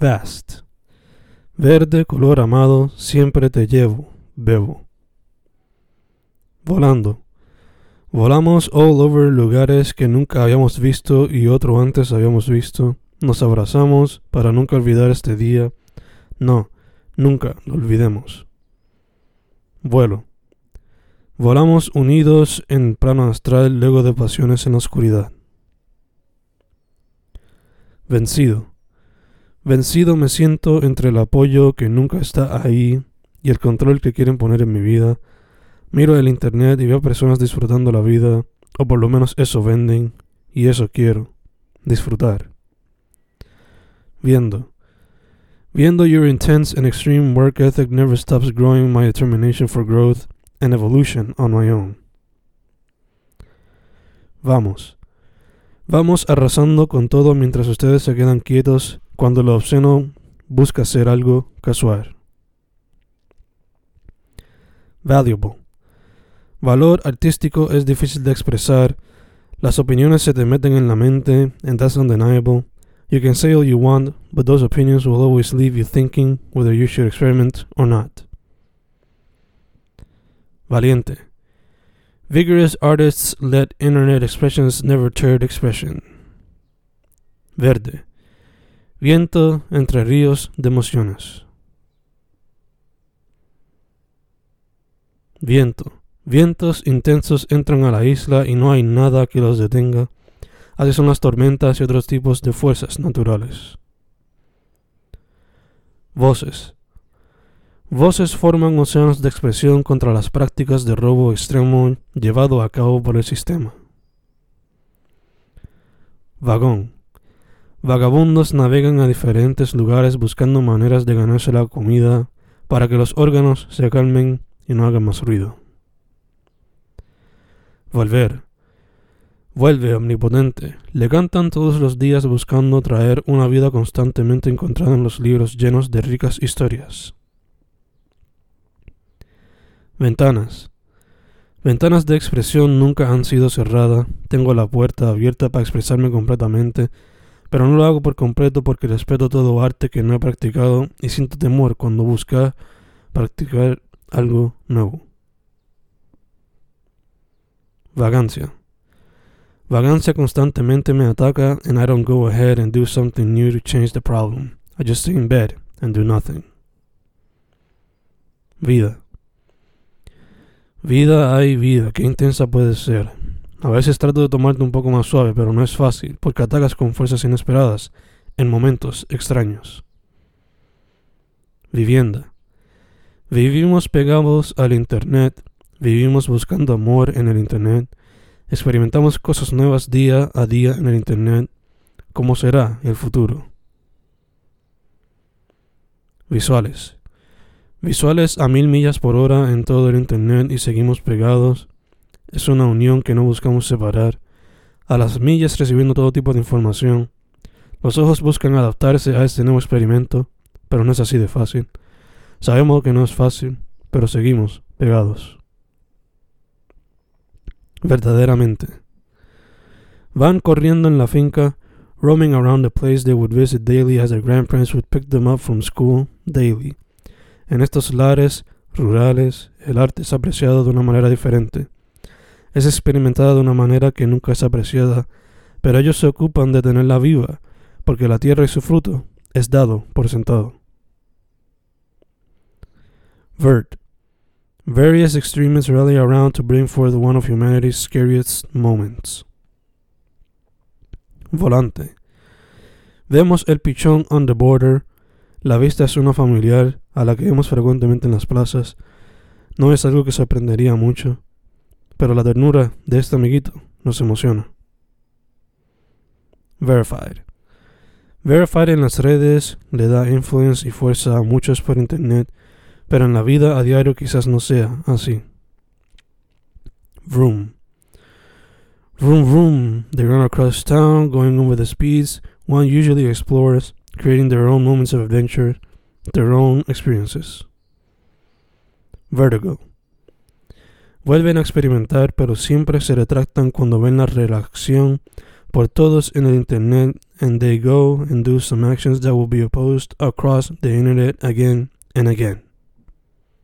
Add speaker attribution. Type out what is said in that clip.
Speaker 1: vast. Verde, color amado, siempre te llevo, bebo. Volando. Volamos all over lugares que nunca habíamos visto y otro antes habíamos visto. Nos abrazamos para nunca olvidar este día. No, nunca lo olvidemos. Vuelo. Volamos unidos en plano astral luego de pasiones en la oscuridad. Vencido. Vencido me siento entre el apoyo que nunca está ahí y el control que quieren poner en mi vida Miro el internet y veo personas disfrutando la vida, o por lo menos eso venden, y eso quiero, disfrutar. Viendo. Viendo your intense and extreme work ethic never stops growing my determination for growth and evolution on my own. Vamos. Vamos arrasando con todo mientras ustedes se quedan quietos cuando lo obsceno busca ser algo casual. Valuable. Valor artístico es difícil de expresar. Las opiniones se te meten en la mente, and that's undeniable. You can say all you want, but those opinions will always leave you thinking whether you should experiment or not. Valiente. Vigorous artists let internet expressions never turn expression. Verde. Viento entre ríos de emociones. Viento. Vientos intensos entran a la isla y no hay nada que los detenga. Así son las tormentas y otros tipos de fuerzas naturales. Voces. Voces forman océanos de expresión contra las prácticas de robo extremo llevado a cabo por el sistema. Vagón. Vagabundos navegan a diferentes lugares buscando maneras de ganarse la comida para que los órganos se calmen y no hagan más ruido. Volver. Vuelve, omnipotente. Le cantan todos los días buscando traer una vida constantemente encontrada en los libros llenos de ricas historias. Ventanas. Ventanas de expresión nunca han sido cerradas. Tengo la puerta abierta para expresarme completamente, pero no lo hago por completo porque respeto todo arte que no he practicado y siento temor cuando busca practicar algo nuevo. Vagancia. Vagancia constantemente me ataca and I don't go ahead and do something new to change the problem. I just stay in bed and do nothing. Vida. Vida hay vida, qué intensa puede ser. A veces trato de tomarte un poco más suave, pero no es fácil, porque atacas con fuerzas inesperadas, en momentos extraños. Vivienda. Vivimos pegados al Internet Vivimos buscando amor en el Internet. Experimentamos cosas nuevas día a día en el Internet. ¿Cómo será el futuro? Visuales. Visuales a mil millas por hora en todo el Internet y seguimos pegados. Es una unión que no buscamos separar. A las millas recibiendo todo tipo de información. Los ojos buscan adaptarse a este nuevo experimento, pero no es así de fácil. Sabemos que no es fácil, pero seguimos pegados verdaderamente. Van corriendo en la finca, roaming around the place they would visit daily as their grandparents would pick them up from school daily. En estos lares rurales, el arte es apreciado de una manera diferente. Es experimentada de una manera que nunca es apreciada, pero ellos se ocupan de tenerla viva, porque la tierra y su fruto es dado por sentado. Vert Various extremists rally around to bring forth one of humanity's scariest moments. Volante. Vemos el pichón on the border. La vista es una familiar a la que vemos frecuentemente en las plazas. No es algo que sorprendería mucho, pero la ternura de este amiguito nos emociona. Verified. Verified en las redes le da influence y fuerza a muchos por internet pero en la vida a diario quizás no sea así. Vroom. Vroom vroom. They run across town, going over the speeds one usually explores, creating their own moments of adventure, their own experiences. Vertigo. Vuelven a experimentar, pero siempre se retractan cuando ven la reacción por todos en el Internet, and they go and do some actions that will be opposed across the Internet again and again.